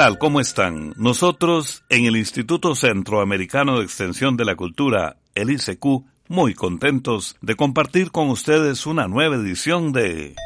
¿Qué tal? ¿Cómo están? Nosotros en el Instituto Centroamericano de Extensión de la Cultura, el ICQ, muy contentos de compartir con ustedes una nueva edición de...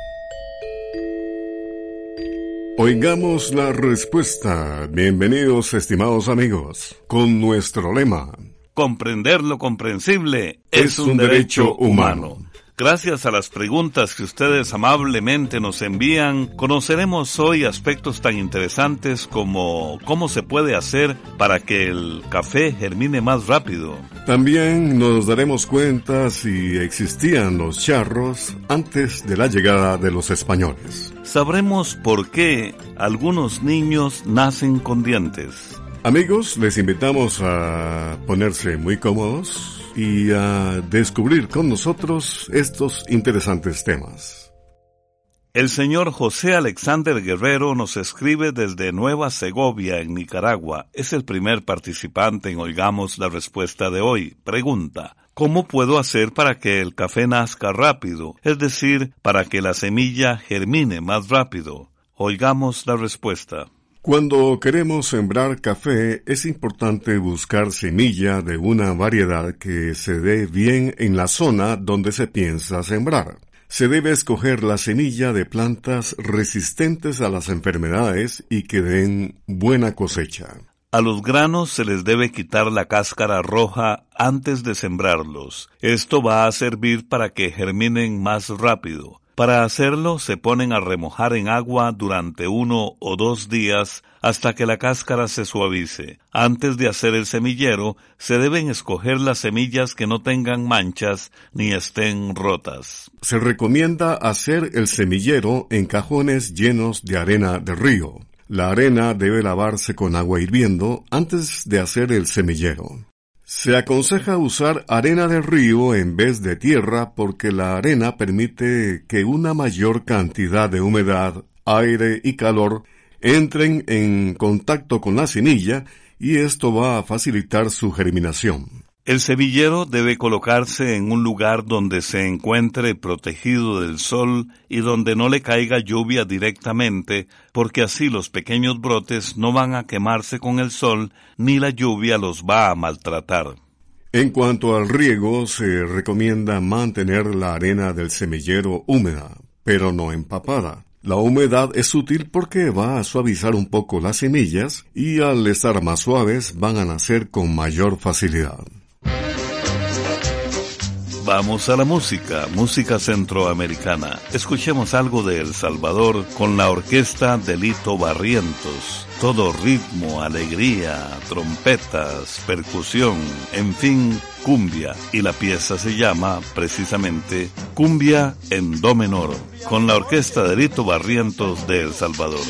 Oigamos la respuesta. Bienvenidos, estimados amigos, con nuestro lema. Comprender lo comprensible es, un, derecho, humano. Gracias a las preguntas que ustedes amablemente nos envían, conoceremos hoy aspectos tan interesantes como cómo se puede hacer para que el café germine más rápido. También nos daremos cuenta si existían los charros antes de la llegada de los españoles. Sabremos por qué algunos niños nacen con dientes. Amigos, les invitamos a ponerse muy cómodos y a descubrir con nosotros estos interesantes temas. El señor José Alexander Guerrero nos escribe desde Nueva Segovia, en Nicaragua. Es el primer participante en Oigamos la Respuesta de hoy. Pregunta, ¿cómo puedo hacer para que el café nazca rápido? Es decir, para que la semilla germine más rápido. Oigamos la respuesta. Cuando queremos sembrar café es importante buscar semilla de una variedad que se dé bien en la zona donde se piensa sembrar. Se debe escoger la semilla de plantas resistentes a las enfermedades y que den buena cosecha. A los granos se les debe quitar la cáscara roja antes de sembrarlos. Esto va a servir para que germinen más rápido. Para hacerlo se ponen a remojar en agua durante uno o dos días hasta que la cáscara se suavice. Antes de hacer el semillero, se deben escoger las semillas que no tengan manchas ni estén rotas. Se recomienda hacer el semillero en cajones llenos de arena de río. La arena debe lavarse con agua hirviendo antes de hacer el semillero. Se aconseja usar arena de río en vez de tierra porque la arena permite que una mayor cantidad de humedad, aire y calor entren en contacto con la semilla y esto va a facilitar su germinación. El semillero debe colocarse en un lugar donde se encuentre protegido del sol y donde no le caiga lluvia directamente, porque así los pequeños brotes no van a quemarse con el sol ni la lluvia los va a maltratar. En cuanto al riego, se recomienda mantener la arena del semillero húmeda, pero no empapada. La humedad es útil porque va a suavizar un poco las semillas y al estar más suaves van a nacer con mayor facilidad. Vamos a la música, música centroamericana. Escuchemos algo de El Salvador con la orquesta Delito Barrientos. Todo ritmo, alegría, trompetas, percusión, en fin, cumbia. Y la pieza se llama, precisamente, Cumbia en Do menor, con la orquesta Delito Barrientos de El Salvador.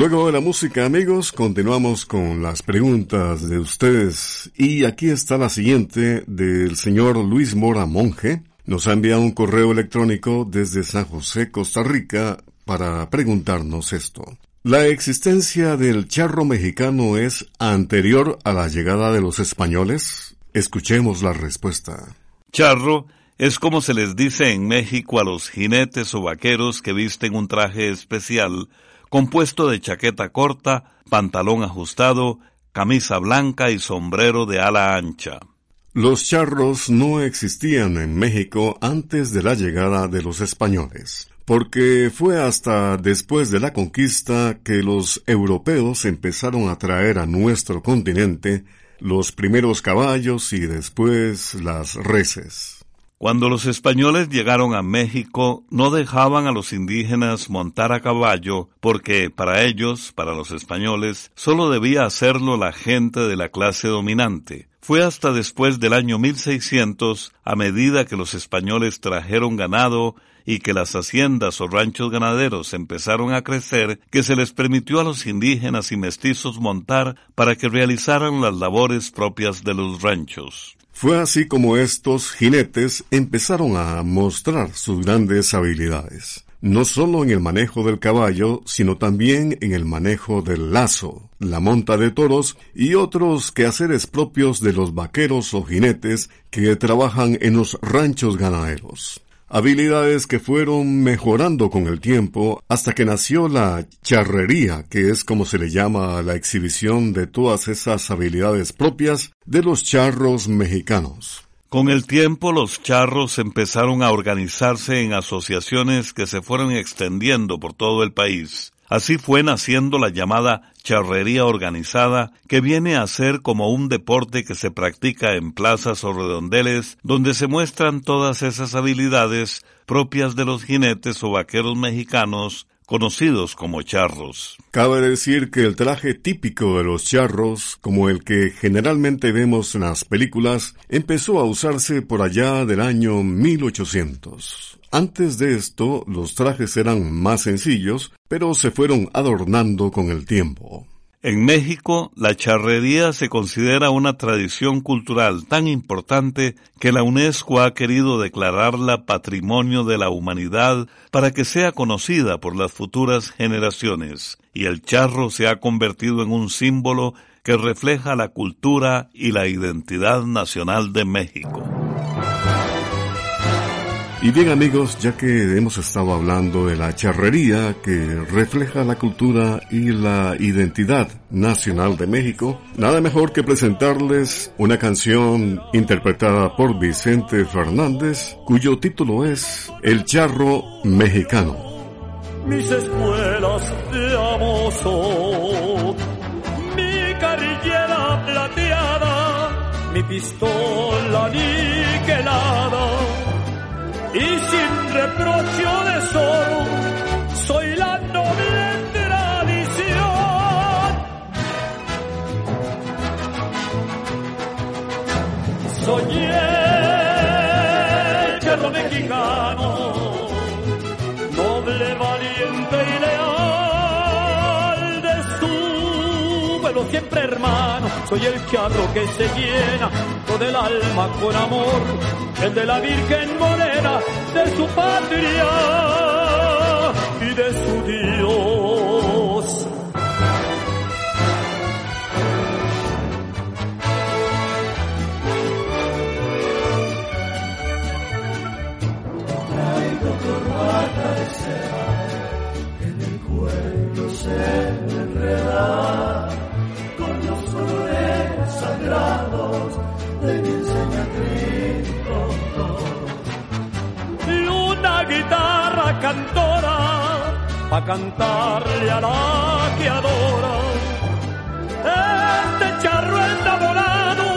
Luego de la música, amigos, continuamos con las preguntas de ustedes. Y aquí está la siguiente del señor Luis Mora Monje. Nos ha enviado un correo electrónico desde San José, Costa Rica, para preguntarnos esto. ¿La existencia del charro mexicano es anterior a la llegada de los españoles? Escuchemos la respuesta. Charro es como se les dice en México a los jinetes o vaqueros que visten un traje especial compuesto de chaqueta corta, pantalón ajustado, camisa blanca y sombrero de ala ancha. Los charros no existían en México antes de la llegada de los españoles, porque fue hasta después de la conquista que los europeos empezaron a traer a nuestro continente los primeros caballos y después las reses. Cuando los españoles llegaron a México, no dejaban a los indígenas montar a caballo porque para ellos, para los españoles, solo debía hacerlo la gente de la clase dominante. Fue hasta después del año 1600, a medida que los españoles trajeron ganado y que las haciendas o ranchos ganaderos empezaron a crecer, que se les permitió a los indígenas y mestizos montar para que realizaran las labores propias de los ranchos. Fue así como estos jinetes empezaron a mostrar sus grandes habilidades, no solo en el manejo del caballo, sino también en el manejo del lazo, la monta de toros y otros quehaceres propios de los vaqueros o jinetes que trabajan en los ranchos ganaderos habilidades que fueron mejorando con el tiempo hasta que nació la charrería, que es como se le llama a la exhibición de todas esas habilidades propias de los charros mexicanos. Con el tiempo los charros empezaron a organizarse en asociaciones que se fueron extendiendo por todo el país. Así fue naciendo la llamada charrería organizada, que viene a ser como un deporte que se practica en plazas o redondeles, donde se muestran todas esas habilidades propias de los jinetes o vaqueros mexicanos, conocidos como charros. Cabe decir que el traje típico de los charros, como el que generalmente vemos en las películas, empezó a usarse por allá del año 1800. Antes de esto, los trajes eran más sencillos, pero se fueron adornando con el tiempo. En México, la charrería se considera una tradición cultural tan importante que la UNESCO ha querido declararla Patrimonio de la Humanidad para que sea conocida por las futuras generaciones, y el charro se ha convertido en un símbolo que refleja la cultura y la identidad nacional de México. Y bien amigos, ya que hemos estado hablando de la charrería que refleja la cultura y la identidad nacional de México, nada mejor que presentarles una canción interpretada por Vicente Fernández, cuyo título es El charro mexicano. Mis espuelas de amoso, mi carrillera plateada, mi pistola niquelada y sin reproche o deshonro siempre hermano. Soy el charro que se llena todo el alma con amor, el de la Virgen Morena de su patria y de su Dios. Cantarle a la que adora. Este charro enamorado,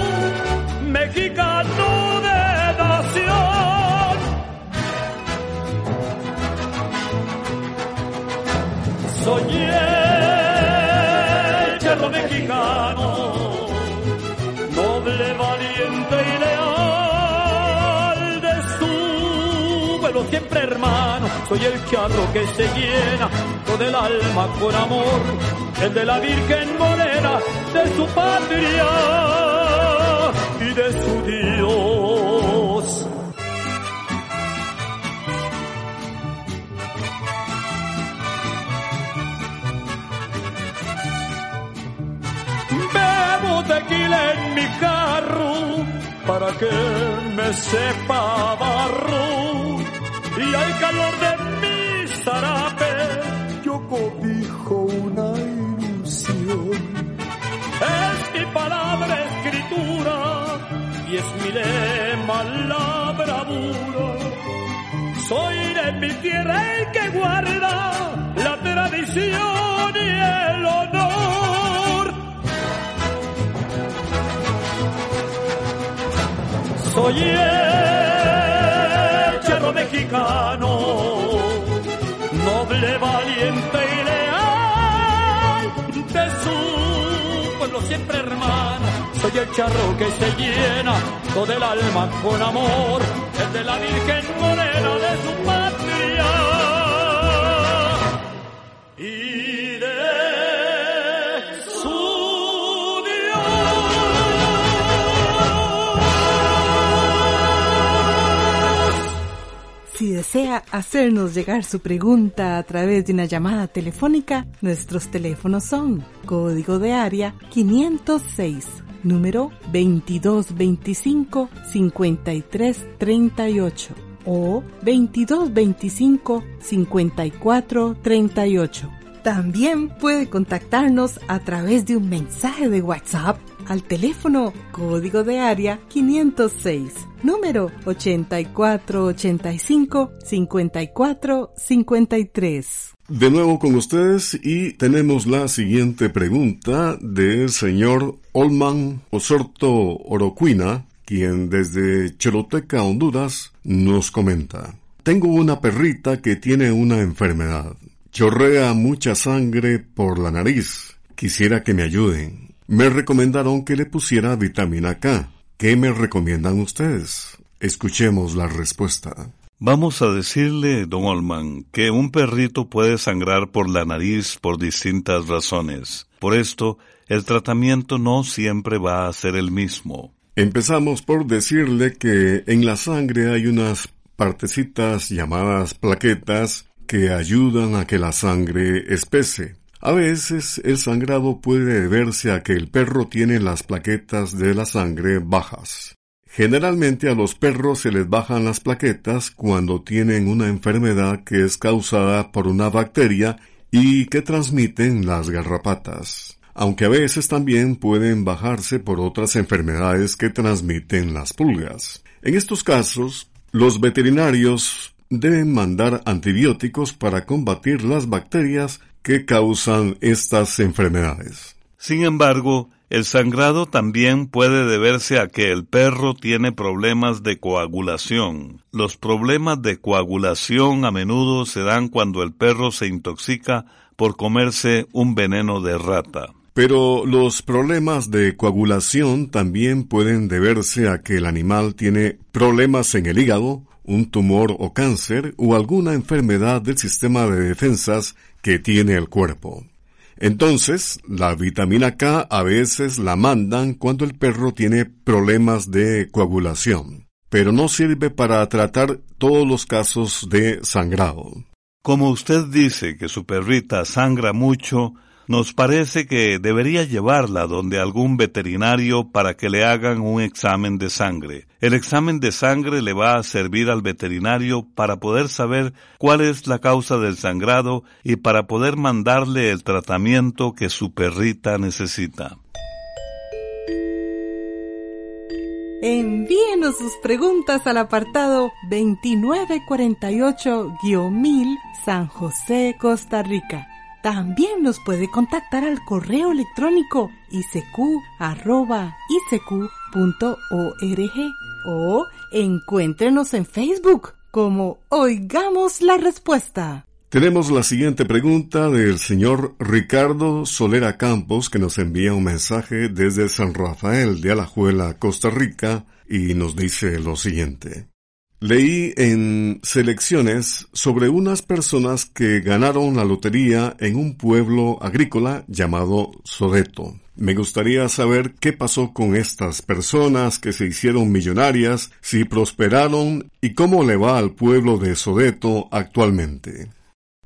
mexicano de nación. Soñé charro mexicano, noble, valiente y leal siempre hermano, soy el charro que se llena todo el alma con amor, el de la Virgen Morena, de su patria y de su Dios. Bebo tequila en mi carro para que me sepa barro y al calor de es mi lema la bravura. Soy de mi tierra el que guarda la tradición y el honor. Soy el charro mexicano, noble, valiente y leal, de su pueblo siempre hermano. Soy el charro que se llena todo el alma con amor, el de la Virgen Morena de su patria. Y de su Dios. Si desea hacernos llegar su pregunta a través de una llamada telefónica, nuestros teléfonos son código de área 506, número 2225-5338 o 2225-5438. También puede contactarnos a través de un mensaje de WhatsApp al teléfono código de área 506, número 8485-5453. De nuevo con ustedes y tenemos la siguiente pregunta del señor Olman Osorto Oroquina, quien desde Choloteca, Honduras, nos comenta. Tengo una perrita que tiene una enfermedad. Chorrea mucha sangre por la nariz. Quisiera que me ayuden. Me recomendaron que le pusiera vitamina K. ¿Qué me recomiendan ustedes? Escuchemos la respuesta. Vamos a decirle, don Olman, que un perrito puede sangrar por la nariz por distintas razones. Por esto, el tratamiento no siempre va a ser el mismo. Empezamos por decirle que en la sangre hay unas partecitas llamadas plaquetas que ayudan a que la sangre espese. A veces el sangrado puede deberse a que el perro tiene las plaquetas de la sangre bajas. Generalmente a los perros se les bajan las plaquetas cuando tienen una enfermedad que es causada por una bacteria y que transmiten las garrapatas. Aunque a veces también pueden bajarse por otras enfermedades que transmiten las pulgas. En estos casos, los veterinarios deben mandar antibióticos para combatir las bacterias que causan estas enfermedades. Sin embargo, el sangrado también puede deberse a que el perro tiene problemas de coagulación. Los problemas de coagulación a menudo se dan cuando el perro se intoxica por comerse un veneno de rata. Pero los problemas de coagulación también pueden deberse a que el animal tiene problemas en el hígado, un tumor o cáncer o alguna enfermedad del sistema de defensas que tiene el cuerpo. Entonces, la vitamina K a veces la mandan cuando el perro tiene problemas de coagulación, pero no sirve para tratar todos los casos de sangrado. Como usted dice que su perrita sangra mucho, nos parece que debería llevarla donde algún veterinario para que le hagan un examen de sangre. El examen de sangre le va a servir al veterinario para poder saber cuál es la causa del sangrado y para poder mandarle el tratamiento que su perrita necesita. Envíenos sus preguntas al apartado 2948-1000 San José, Costa Rica. También nos puede contactar al correo electrónico isq.isq.org o encuéntrenos en Facebook como Oigamos la Respuesta. Tenemos la siguiente pregunta del señor Ricardo Solera Campos que nos envía un mensaje desde San Rafael de Alajuela, Costa Rica, y nos dice lo siguiente. Leí en selecciones sobre unas personas que ganaron la lotería en un pueblo agrícola llamado Sodeto. Me gustaría saber qué pasó con estas personas que se hicieron millonarias, si prosperaron y cómo le va al pueblo de Sodeto actualmente.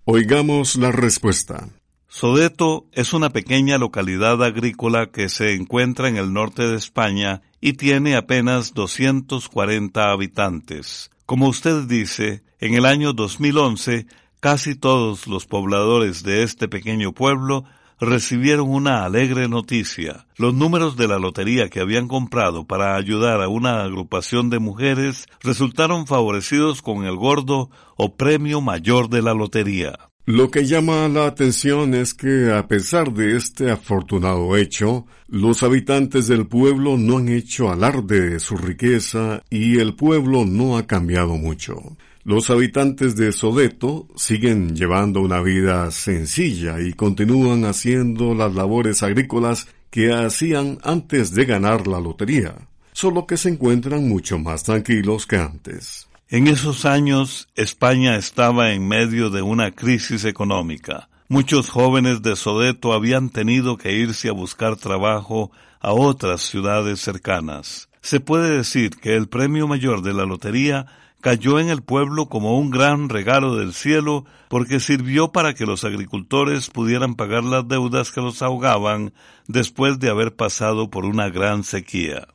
Oigamos la respuesta. Sodeto es una pequeña localidad agrícola que se encuentra en el norte de España y tiene apenas 240 habitantes. Como usted dice, en el año 2011 casi todos los pobladores de este pequeño pueblo recibieron una alegre noticia. Los números de la lotería que habían comprado para ayudar a una agrupación de mujeres resultaron favorecidos con el gordo o premio mayor de la lotería. Lo que llama la atención es que a pesar de este afortunado hecho, los habitantes del pueblo no han hecho alarde de su riqueza y el pueblo no ha cambiado mucho. Los habitantes de Sodeto siguen llevando una vida sencilla y continúan haciendo las labores agrícolas que hacían antes de ganar la lotería, solo que se encuentran mucho más tranquilos que antes. En esos años España estaba en medio de una crisis económica. Muchos jóvenes de Sodeto habían tenido que irse a buscar trabajo a otras ciudades cercanas. Se puede decir que el premio mayor de la lotería cayó en el pueblo como un gran regalo del cielo porque sirvió para que los agricultores pudieran pagar las deudas que los ahogaban después de haber pasado por una gran sequía.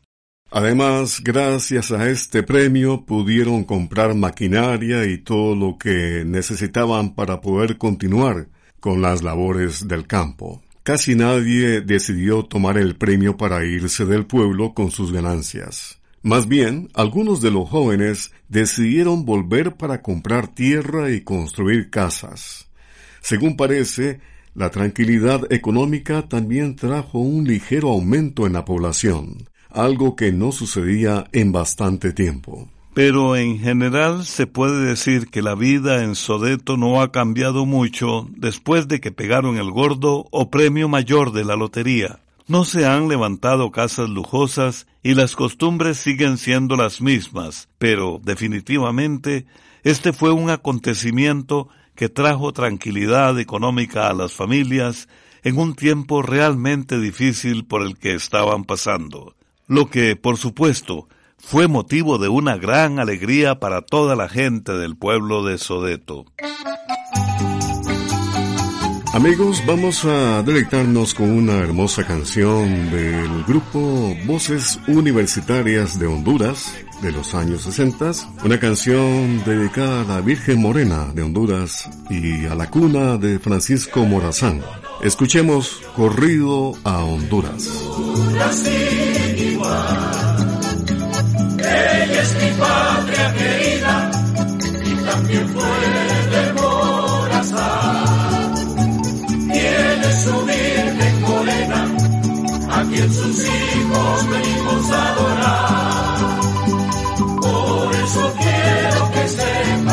Además, gracias a este premio pudieron comprar maquinaria y todo lo que necesitaban para poder continuar con las labores del campo. Casi nadie decidió tomar el premio para irse del pueblo con sus ganancias. Más bien, algunos de los jóvenes decidieron volver para comprar tierra y construir casas. Según parece, la tranquilidad económica también trajo un ligero aumento en la población algo que no sucedía en bastante tiempo. Pero en general se puede decir que la vida en Sodeto no ha cambiado mucho después de que pegaron el gordo o premio mayor de la lotería. No se han levantado casas lujosas y las costumbres siguen siendo las mismas, pero definitivamente este fue un acontecimiento que trajo tranquilidad económica a las familias en un tiempo realmente difícil por el que estaban pasando lo que, por supuesto, fue motivo de una gran alegría para toda la gente del pueblo de Sodeto. Amigos, vamos a deleitarnos con una hermosa canción del grupo Voces Universitarias de Honduras de los años 60, una canción dedicada a la Virgen Morena de Honduras y a la cuna de Francisco Morazán. Escuchemos Corrido a Honduras. Ella es mi patria querida y también fue de Morazán. Tiene su virgen morena, a quien sus hijos venimos a adorar. Por eso quiero que sepa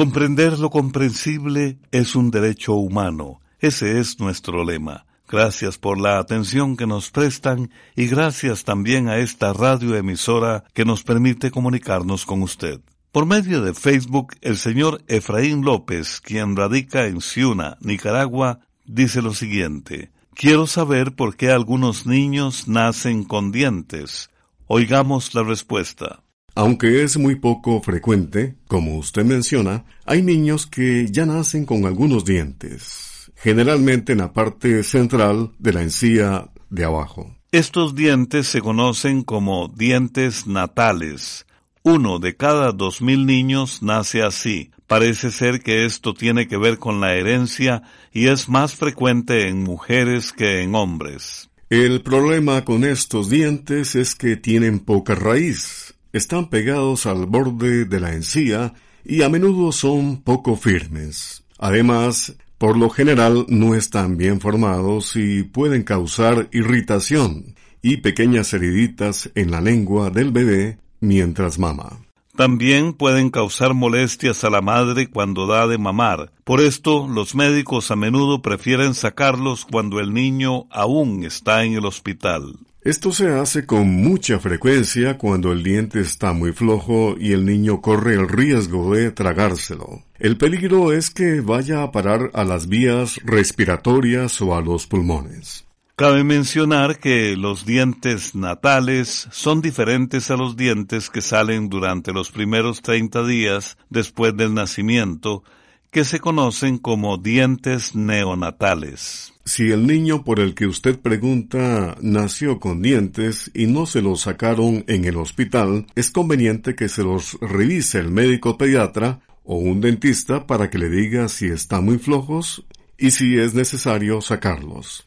Comprender lo comprensible es un derecho humano. Ese es nuestro lema. Gracias por la atención que nos prestan y gracias también a esta radioemisora que nos permite comunicarnos con usted. Por medio de Facebook, el señor Efraín López, quien radica en Ciuna, Nicaragua, dice lo siguiente. Quiero saber por qué algunos niños nacen con dientes. Oigamos la respuesta. Aunque es muy poco frecuente, como usted menciona, hay niños que ya nacen con algunos dientes generalmente en la parte central de la encía de abajo. Estos dientes se conocen como dientes natales. Uno de cada dos mil niños nace así. Parece ser que esto tiene que ver con la herencia y es más frecuente en mujeres que en hombres. El problema con estos dientes es que tienen poca raíz. Están pegados al borde de la encía y a menudo son poco firmes. Además, por lo general no están bien formados y pueden causar irritación y pequeñas heriditas en la lengua del bebé mientras mama. También pueden causar molestias a la madre cuando da de mamar. Por esto, los médicos a menudo prefieren sacarlos cuando el niño aún está en el hospital. Esto se hace con mucha frecuencia cuando el diente está muy flojo y el niño corre el riesgo de tragárselo. El peligro es que vaya a parar a las vías respiratorias o a los pulmones. Cabe mencionar que los dientes natales son diferentes a los dientes que salen durante los primeros 30 días después del nacimiento, que se conocen como dientes neonatales. Si el niño por el que usted pregunta nació con dientes y no se los sacaron en el hospital, es conveniente que se los revise el médico pediatra o un dentista para que le diga si están muy flojos y si es necesario sacarlos.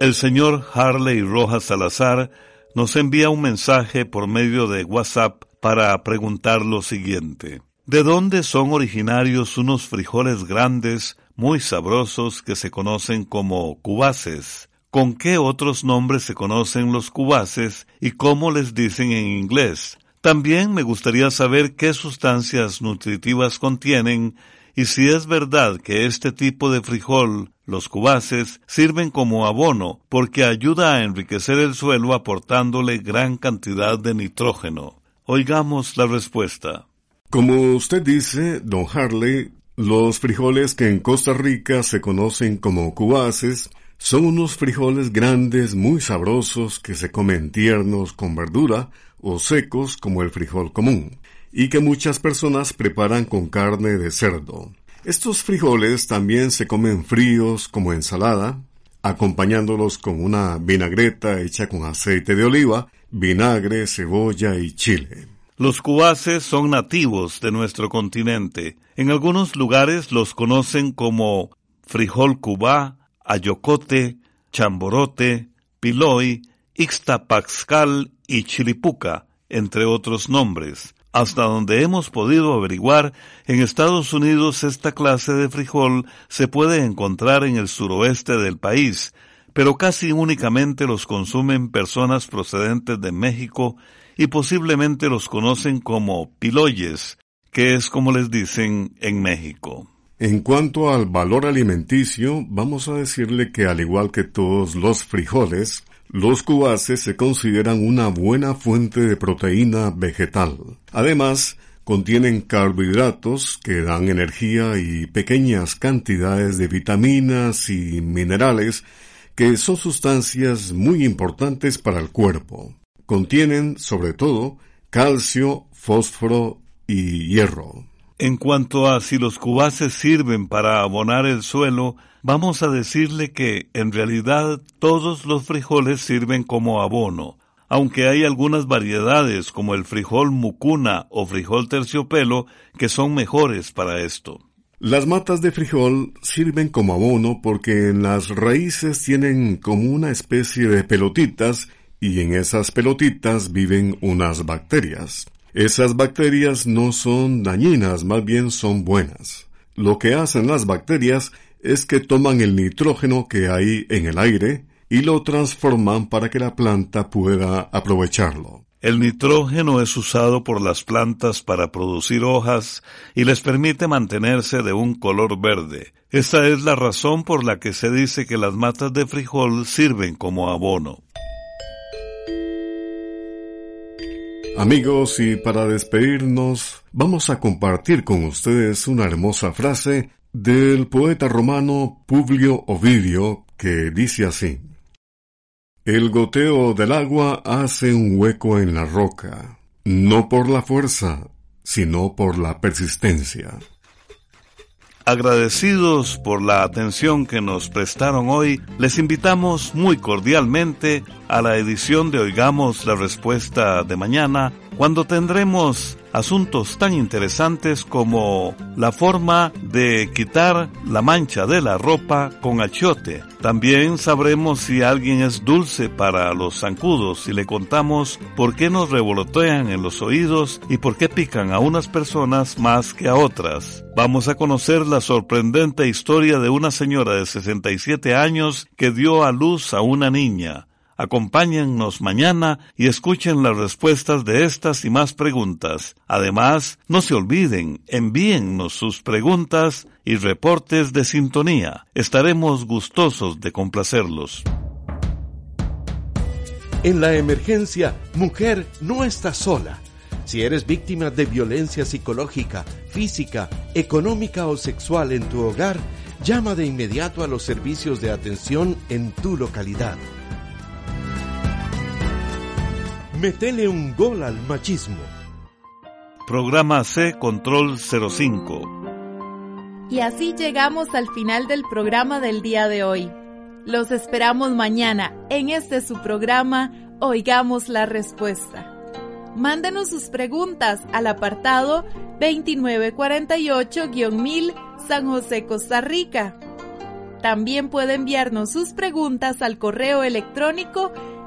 El señor Harley Rojas Salazar nos envía un mensaje por medio de WhatsApp para preguntar lo siguiente. ¿De dónde son originarios unos frijoles grandes, muy sabrosos, que se conocen como cubaces? ¿Con qué otros nombres se conocen los cubaces y cómo les dicen en inglés? También me gustaría saber qué sustancias nutritivas contienen y si es verdad que este tipo de frijol, los cubaces, sirven como abono porque ayuda a enriquecer el suelo aportándole gran cantidad de nitrógeno. Oigamos la respuesta. Como usted dice, don Harley, los frijoles que en Costa Rica se conocen como cubaces son unos frijoles grandes muy sabrosos que se comen tiernos con verdura o secos como el frijol común y que muchas personas preparan con carne de cerdo. Estos frijoles también se comen fríos como ensalada, acompañándolos con una vinagreta hecha con aceite de oliva, vinagre, cebolla y chile. Los cubaces son nativos de nuestro continente. En algunos lugares los conocen como frijol cubá, ayocote, chamborote, piloy, ixtapaxcal y chilipuca, entre otros nombres. Hasta donde hemos podido averiguar, en Estados Unidos esta clase de frijol se puede encontrar en el suroeste del país, pero casi únicamente los consumen personas procedentes de México y posiblemente los conocen como piloyes, que es como les dicen en México. En cuanto al valor alimenticio, vamos a decirle que al igual que todos los frijoles, los cubaces se consideran una buena fuente de proteína vegetal. Además, contienen carbohidratos que dan energía y pequeñas cantidades de vitaminas y minerales que son sustancias muy importantes para el cuerpo. Contienen, sobre todo, calcio, fósforo y hierro. En cuanto a si los cubaces sirven para abonar el suelo, vamos a decirle que, en realidad, todos los frijoles sirven como abono, aunque hay algunas variedades como el frijol mucuna o frijol terciopelo que son mejores para esto. Las matas de frijol sirven como abono porque en las raíces tienen como una especie de pelotitas y en esas pelotitas viven unas bacterias. Esas bacterias no son dañinas, más bien son buenas. Lo que hacen las bacterias es que toman el nitrógeno que hay en el aire y lo transforman para que la planta pueda aprovecharlo. El nitrógeno es usado por las plantas para producir hojas y les permite mantenerse de un color verde. Esta es la razón por la que se dice que las matas de frijol sirven como abono. Amigos, y para despedirnos, vamos a compartir con ustedes una hermosa frase del poeta romano Publio Ovidio que dice así. El goteo del agua hace un hueco en la roca, no por la fuerza, sino por la persistencia. Agradecidos por la atención que nos prestaron hoy, les invitamos muy cordialmente a la edición de Oigamos la Respuesta de mañana, cuando tendremos asuntos tan interesantes como la forma de quitar la mancha de la ropa con achiote. También sabremos si alguien es dulce para los zancudos y le contamos por qué nos revolotean en los oídos y por qué pican a unas personas más que a otras. Vamos a conocer la sorprendente historia de una señora de 67 años que dio a luz a una niña. Acompáñennos mañana y escuchen las respuestas de estas y más preguntas. Además, no se olviden, envíennos sus preguntas y reportes de sintonía. Estaremos gustosos de complacerlos. En la emergencia, mujer no está sola. Si eres víctima de violencia psicológica, física, económica o sexual en tu hogar, llama de inmediato a los servicios de atención en tu localidad. Metele un gol al machismo. Programa C Control 05. Y así llegamos al final del programa del día de hoy. Los esperamos mañana en este su programa Oigamos la Respuesta. Mándenos sus preguntas al apartado 2948-1000 San José, Costa Rica. También puede enviarnos sus preguntas al correo electrónico